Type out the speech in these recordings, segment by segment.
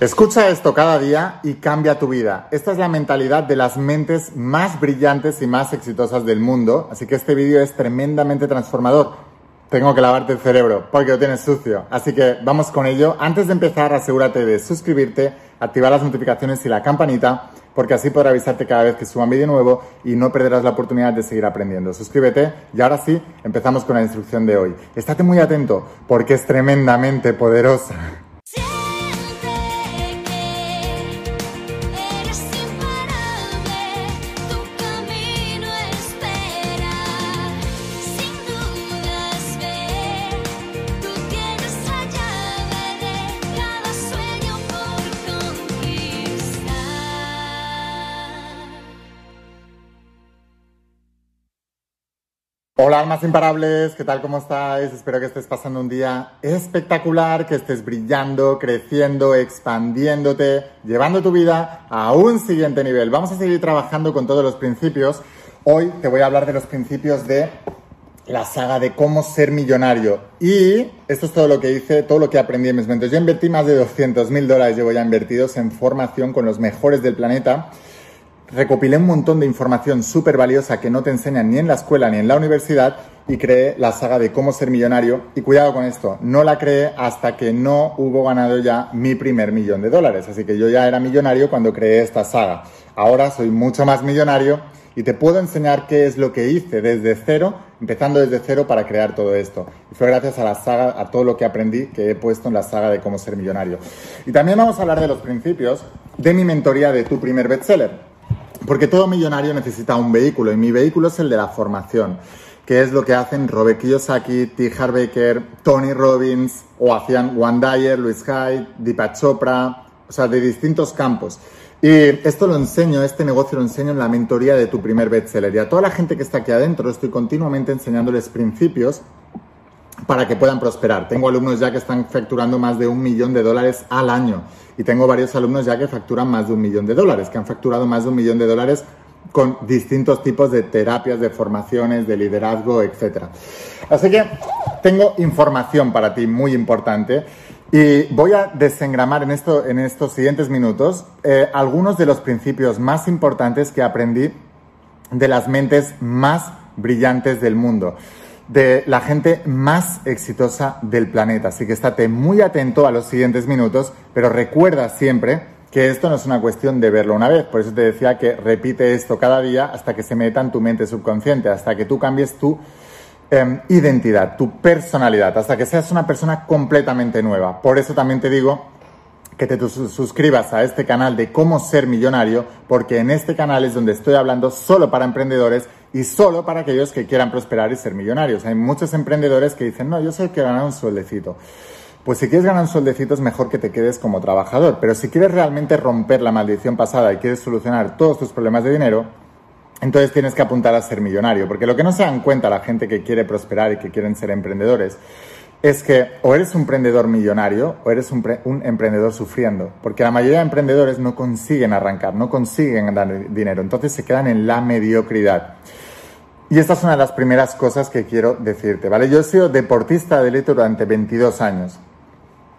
Escucha esto cada día y cambia tu vida. Esta es la mentalidad de las mentes más brillantes y más exitosas del mundo, así que este vídeo es tremendamente transformador. Tengo que lavarte el cerebro porque lo tienes sucio, así que vamos con ello. Antes de empezar, asegúrate de suscribirte, activar las notificaciones y la campanita, porque así podré avisarte cada vez que suba un vídeo nuevo y no perderás la oportunidad de seguir aprendiendo. Suscríbete y ahora sí, empezamos con la instrucción de hoy. Estate muy atento porque es tremendamente poderosa. Hola almas imparables, ¿qué tal? ¿Cómo estáis? Espero que estés pasando un día espectacular, que estés brillando, creciendo, expandiéndote, llevando tu vida a un siguiente nivel. Vamos a seguir trabajando con todos los principios. Hoy te voy a hablar de los principios de la saga de cómo ser millonario. Y esto es todo lo que hice, todo lo que aprendí en mis momentos. Yo invertí más de 200 mil dólares, llevo ya invertidos en formación con los mejores del planeta recopilé un montón de información súper valiosa que no te enseñan ni en la escuela ni en la universidad y creé la saga de cómo ser millonario. Y cuidado con esto, no la creé hasta que no hubo ganado ya mi primer millón de dólares. Así que yo ya era millonario cuando creé esta saga. Ahora soy mucho más millonario y te puedo enseñar qué es lo que hice desde cero, empezando desde cero para crear todo esto. Y fue gracias a la saga, a todo lo que aprendí que he puesto en la saga de cómo ser millonario. Y también vamos a hablar de los principios de mi mentoría de tu primer bestseller. Porque todo millonario necesita un vehículo y mi vehículo es el de la formación, que es lo que hacen Robert Kiyosaki, T. Baker, Tony Robbins o hacían Juan Dyer, Luis Hyde, Deepak Chopra, o sea, de distintos campos. Y esto lo enseño, este negocio lo enseño en la mentoría de tu primer bestseller. Y a toda la gente que está aquí adentro estoy continuamente enseñándoles principios para que puedan prosperar. Tengo alumnos ya que están facturando más de un millón de dólares al año y tengo varios alumnos ya que facturan más de un millón de dólares, que han facturado más de un millón de dólares con distintos tipos de terapias, de formaciones, de liderazgo, etc. Así que tengo información para ti muy importante y voy a desengramar en, esto, en estos siguientes minutos eh, algunos de los principios más importantes que aprendí de las mentes más brillantes del mundo de la gente más exitosa del planeta. Así que estate muy atento a los siguientes minutos, pero recuerda siempre que esto no es una cuestión de verlo una vez. Por eso te decía que repite esto cada día hasta que se meta en tu mente subconsciente, hasta que tú cambies tu em, identidad, tu personalidad, hasta que seas una persona completamente nueva. Por eso también te digo que te suscribas a este canal de cómo ser millonario, porque en este canal es donde estoy hablando solo para emprendedores y solo para aquellos que quieran prosperar y ser millonarios. Hay muchos emprendedores que dicen, no, yo el que gana un sueldecito. Pues si quieres ganar un sueldecito es mejor que te quedes como trabajador, pero si quieres realmente romper la maldición pasada y quieres solucionar todos tus problemas de dinero, entonces tienes que apuntar a ser millonario, porque lo que no se dan cuenta la gente que quiere prosperar y que quieren ser emprendedores es que o eres un emprendedor millonario o eres un, un, emprendedor sufriendo, porque la mayoría de emprendedores no consiguen arrancar, no consiguen ganar dinero, entonces se quedan en la mediocridad. Y esta es una de las primeras cosas que quiero decirte, ¿vale? Yo he sido deportista de élite durante 22 años.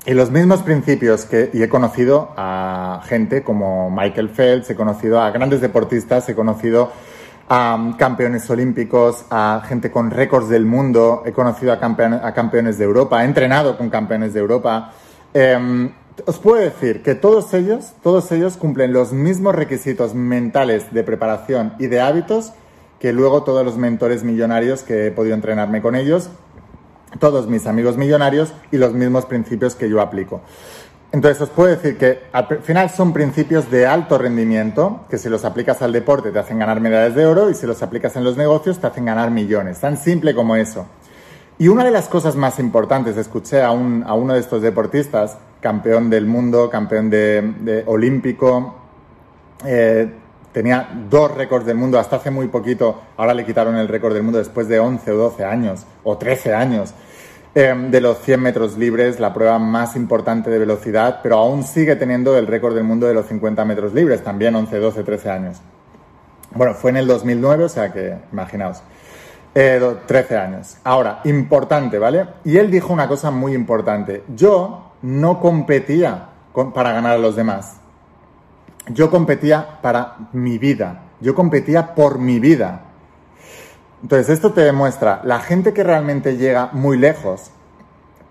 Y los mismos principios que, y he conocido a gente como Michael Phelps, he conocido a grandes deportistas, he conocido a campeones olímpicos, a gente con récords del mundo, he conocido a, campeones de Europa, he entrenado con campeones de Europa. Em, os puedo decir que todos ellos, todos ellos cumplen los mismos requisitos mentales de preparación y de hábitos que luego todos los mentores millonarios que he podido entrenarme con ellos, todos mis amigos millonarios y los mismos principios que yo aplico. Entonces os puedo decir que al final son principios de alto rendimiento, que si los aplicas al deporte te hacen ganar medallas de oro y si los aplicas en los negocios te hacen ganar millones. Tan simple como eso. Y una de las cosas más importantes, escuché a, un, a uno de estos deportistas, campeón del mundo, campeón de, olímpico, eh, tenía dos récords del mundo hasta hace muy poquito, ahora le quitaron el récord del mundo después de 11 o 12 años, o 13 años, em, de los 100 metros libres, la prueba más importante de velocidad, pero aún sigue teniendo el récord del mundo de los 50 metros libres, también 11, 12, 13 años. Bueno, fue en el 2009, o sea que imaginaos. 13 eh, años. Ahora, importante, ¿vale? Y él dijo una cosa muy importante. Yo no competía para ganar a los demás. Yo competía para mi vida. Yo competía por mi vida. Entonces, esto te demuestra, la gente que realmente llega muy lejos,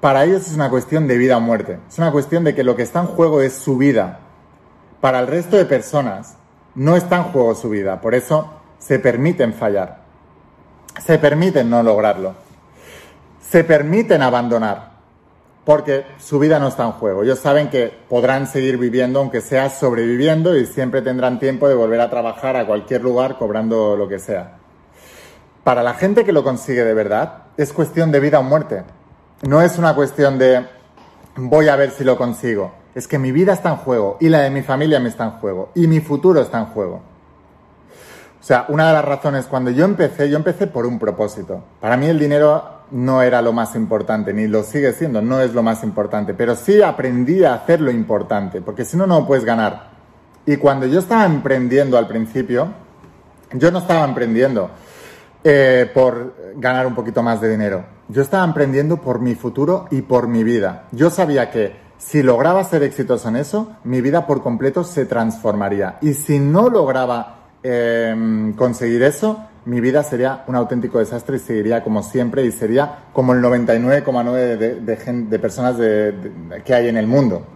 para ellos es una cuestión de vida o muerte. Es una cuestión de que lo que está en juego es su vida. Para el resto de personas, no está en juego su vida. Por eso se permiten fallar. Se permiten no lograrlo. Se permiten abandonar. Porque su vida no está en juego. Ellos saben que podrán seguir viviendo, aunque sea sobreviviendo, y siempre tendrán tiempo de volver a trabajar a cualquier lugar cobrando lo que sea. Para la gente que lo consigue de verdad, es cuestión de vida o muerte. No es una cuestión de voy a ver si lo consigo. Es que mi vida está en juego y la de mi familia me está en juego y mi futuro está en juego. O sea, una de las razones cuando yo empecé, yo empecé por un propósito. Para mí el dinero no era lo más importante, ni lo sigue siendo, no es lo más importante, pero sí aprendí a hacer lo importante, porque si no, no puedes ganar. Y cuando yo estaba emprendiendo al principio, yo no estaba emprendiendo eh, por ganar un poquito más de dinero. Yo estaba emprendiendo por mi futuro y por mi vida. Yo sabía que si lograba ser exitoso en eso, mi vida por completo se transformaría. Y si no lograba em, conseguir eso, mi vida sería un auténtico desastre y seguiría como siempre y sería como el 99,9% de, de, personas que hay en el mundo.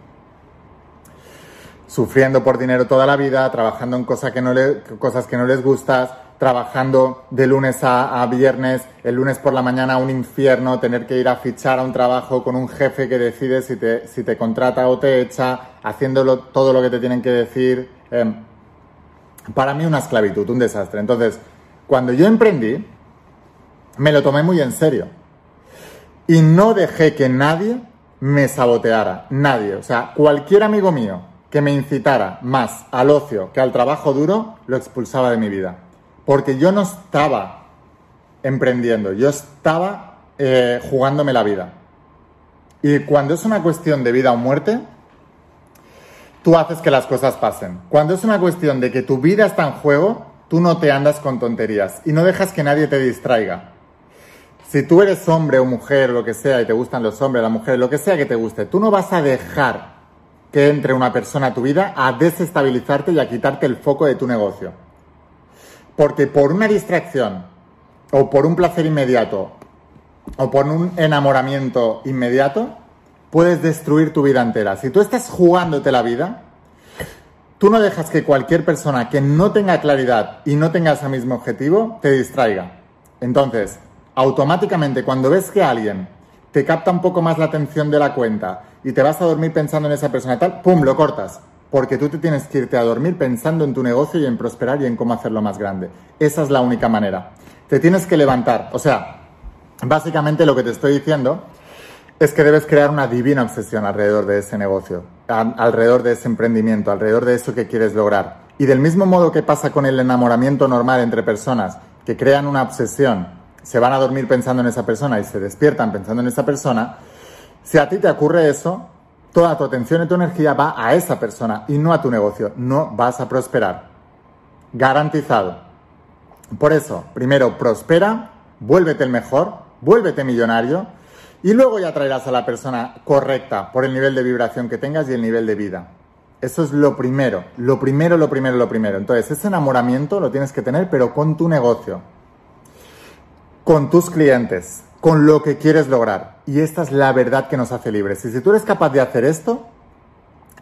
Sufriendo por dinero toda la vida, trabajando en cosas que no, cosas que no les gustas, trabajando de lunes a, viernes, el lunes por la mañana un infierno, tener que ir a fichar a un trabajo con un jefe que decide si te, si te contrata o te echa, haciéndolo todo lo que te tienen que decir. Em, para mí una esclavitud, un desastre. Entonces, cuando yo emprendí, me lo tomé muy en serio. Y no dejé que nadie me saboteara, nadie. O sea, cualquier amigo mío que me incitara más al ocio que al trabajo duro, lo expulsaba de mi vida porque yo no estaba emprendiendo, yo estaba eh, jugándome la vida. Y cuando es una cuestión de vida o muerte, tú haces que las cosas pasen. Cuando es una cuestión de que tu vida está en juego, tú no te andas con tonterías y no dejas que nadie te distraiga. Si tú eres hombre o mujer, lo que sea, y te gustan los hombres, la mujer, lo que sea que te guste, tú no vas a dejar que entre una persona a tu vida a desestabilizarte y a quitarte el foco de tu negocio. Porque por una distracción, o por un placer inmediato, o por un enamoramiento inmediato, puedes destruir tu vida entera. Si tú estás jugándote la vida, tú no dejas que cualquier persona que no tenga claridad y no tenga ese mismo objetivo te distraiga. Entonces, automáticamente cuando ves que alguien te capta un poco más la atención de la cuenta y te vas a dormir pensando en esa persona tal, ¡pum!, lo cortas porque tú te tienes que irte a dormir pensando en tu negocio y en prosperar y en cómo hacerlo más grande. Esa es la única manera. Te tienes que levantar. O sea, básicamente lo que te estoy diciendo es que debes crear una divina obsesión alrededor de ese negocio, alrededor de ese emprendimiento, alrededor de eso que quieres lograr. Y del mismo modo que pasa con el enamoramiento normal entre personas que crean una obsesión, se van a dormir pensando en esa persona y se despiertan pensando en esa persona, si a ti te ocurre eso, toda tu atención y tu energía va a esa persona y no a tu negocio. No vas a prosperar. Garantizado. Por eso, primero prospera, vuélvete el mejor, vuélvete millonario y luego ya traerás a la persona correcta por el nivel de vibración que tengas y el nivel de vida. Eso es lo primero, lo primero, lo primero, lo primero. Entonces, ese enamoramiento lo tienes que tener, pero con tu negocio, con tus clientes, con lo que quieres lograr. Y esta es la verdad que nos hace libres. Y si tú eres capaz de hacer esto,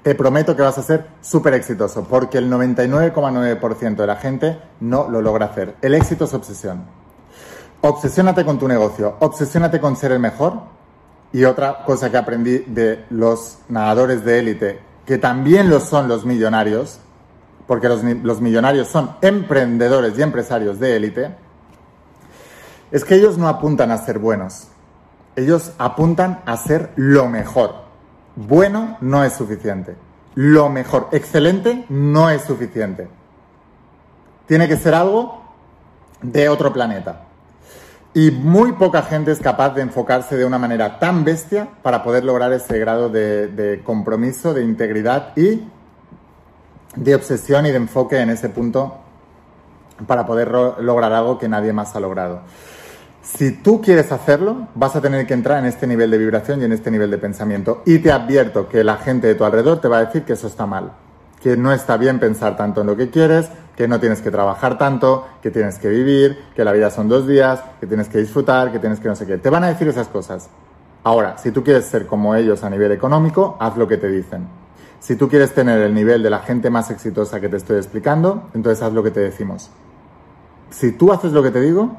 te prometo que vas a ser súper exitoso, porque el 99,9% de la gente no lo logra hacer. El éxito es obsesión. Obsesiónate con tu negocio, obsesiónate con ser el mejor. Y otra cosa que aprendí de los nadadores de élite, que también lo son los millonarios, porque los, los millonarios son emprendedores y empresarios de élite, es que ellos no apuntan a ser buenos, ellos apuntan a ser lo mejor. Bueno no es suficiente. Lo mejor, excelente no es suficiente. Tiene que ser algo de otro planeta. Y muy poca gente es capaz de enfocarse de una manera tan bestia para poder lograr ese grado de, compromiso, de integridad y de obsesión y de enfoque en ese punto para poder lograr algo que nadie más ha logrado. Si tú quieres hacerlo, vas a tener que entrar en este nivel de vibración y en este nivel de pensamiento. Y te advierto que la gente de tu alrededor te va a decir que eso está mal, que no está bien pensar tanto en lo que quieres, que no tienes que trabajar tanto, que tienes que vivir, que la vida son dos días, que tienes que disfrutar, que tienes que no sé qué. Te van a decir esas cosas. Ahora, si tú quieres ser como ellos a nivel económico, haz lo que te dicen. Si tú quieres tener el nivel de la gente más exitosa que te estoy explicando, entonces haz lo que te decimos. Si tú haces lo que te digo,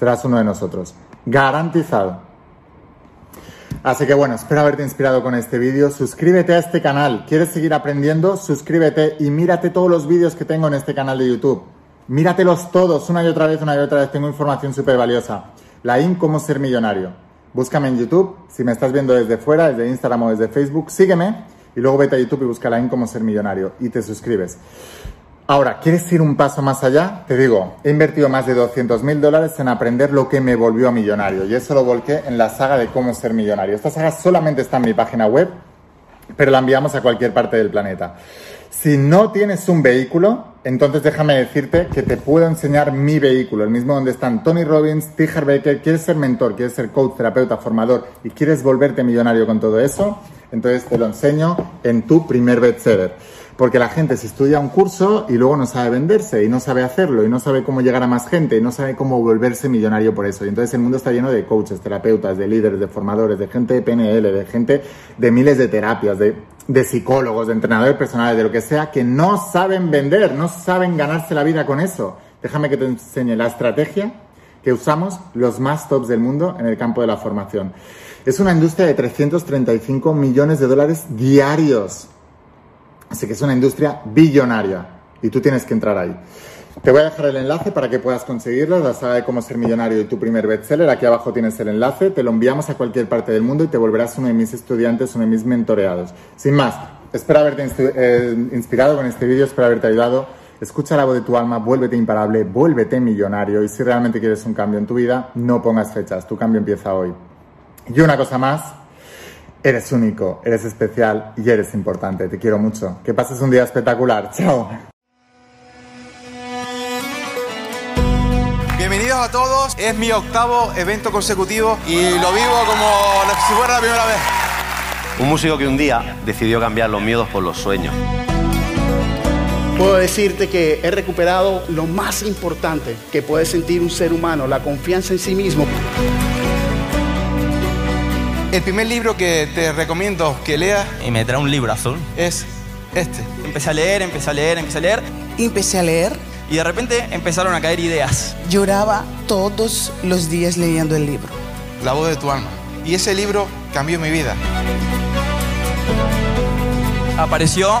serás uno de nosotros. Garantizado. Así que bueno, espero haberte inspirado con este vídeo. Suscríbete a este canal. ¿Quieres seguir aprendiendo? Suscríbete y mírate todos los vídeos que tengo en este canal de YouTube. Míratelos todos, una y otra vez, una y otra vez. Tengo información súper valiosa. La IN, cómo ser millonario. Búscame en YouTube. Si me estás viendo desde fuera, desde Instagram o desde Facebook, sígueme. Y luego vete a YouTube y busca la IN, cómo ser millonario. Y te suscribes. Ahora, ¿quieres ir un paso más allá? Te digo, he invertido más de 200 mil dólares en aprender lo que me volvió a millonario y eso lo volqué en la saga de cómo ser millonario. Esta saga solamente está en mi página web, pero la enviamos a cualquier parte del planeta. Si no tienes un vehículo, entonces déjame decirte que te puedo enseñar mi vehículo, el mismo donde están Tony Robbins, Tiger Baker. ¿Quieres ser mentor, quieres ser coach, terapeuta, formador y quieres volverte millonario con todo eso? Entonces te lo enseño en tu primer bestseller. Porque la gente se estudia un curso y luego no sabe venderse y no sabe hacerlo y no sabe cómo llegar a más gente y no sabe cómo volverse millonario por eso. Y entonces el mundo está lleno de coaches, terapeutas, de líderes, de formadores, de gente de PNL, de gente de miles de terapias, de, de psicólogos, de entrenadores personales, de lo que sea, que no saben vender, no saben ganarse la vida con eso. Déjame que te enseñe la estrategia que usamos los más tops del mundo en el campo de la formación. Es una industria de 335 millones de dólares diarios. Así que es una industria billonaria y tú tienes que entrar ahí. Te voy a dejar el enlace para que puedas conseguirlo, la saga de cómo ser millonario y tu primer bestseller. Aquí abajo tienes el enlace, te lo enviamos a cualquier parte del mundo y te volverás uno de mis estudiantes, uno de mis mentoreados. Sin más, espero haberte eh, inspirado con este vídeo, espero haberte ayudado. Escucha la voz de tu alma, vuélvete imparable, vuélvete millonario y si realmente quieres un cambio en tu vida, no pongas fechas, tu cambio empieza hoy. Y una cosa más, Eres único, eres especial y eres importante. Te quiero mucho. Que pases un día espectacular. Chao. Bienvenidos a todos. Es mi octavo evento consecutivo y lo vivo como si fuera la primera vez. Un músico que un día decidió cambiar los miedos por los sueños. Puedo decirte que he recuperado lo más importante que puede sentir un ser humano, la confianza en sí mismo. El primer libro que te recomiendo que leas y me trae un libro azul. es este. Empecé a leer, empecé a leer, empecé a leer Empecé a leer, y de repente empezaron a caer ideas. lloraba todos los días leyendo el libro. La voz de tu alma. Y ese libro cambió mi vida. Apareció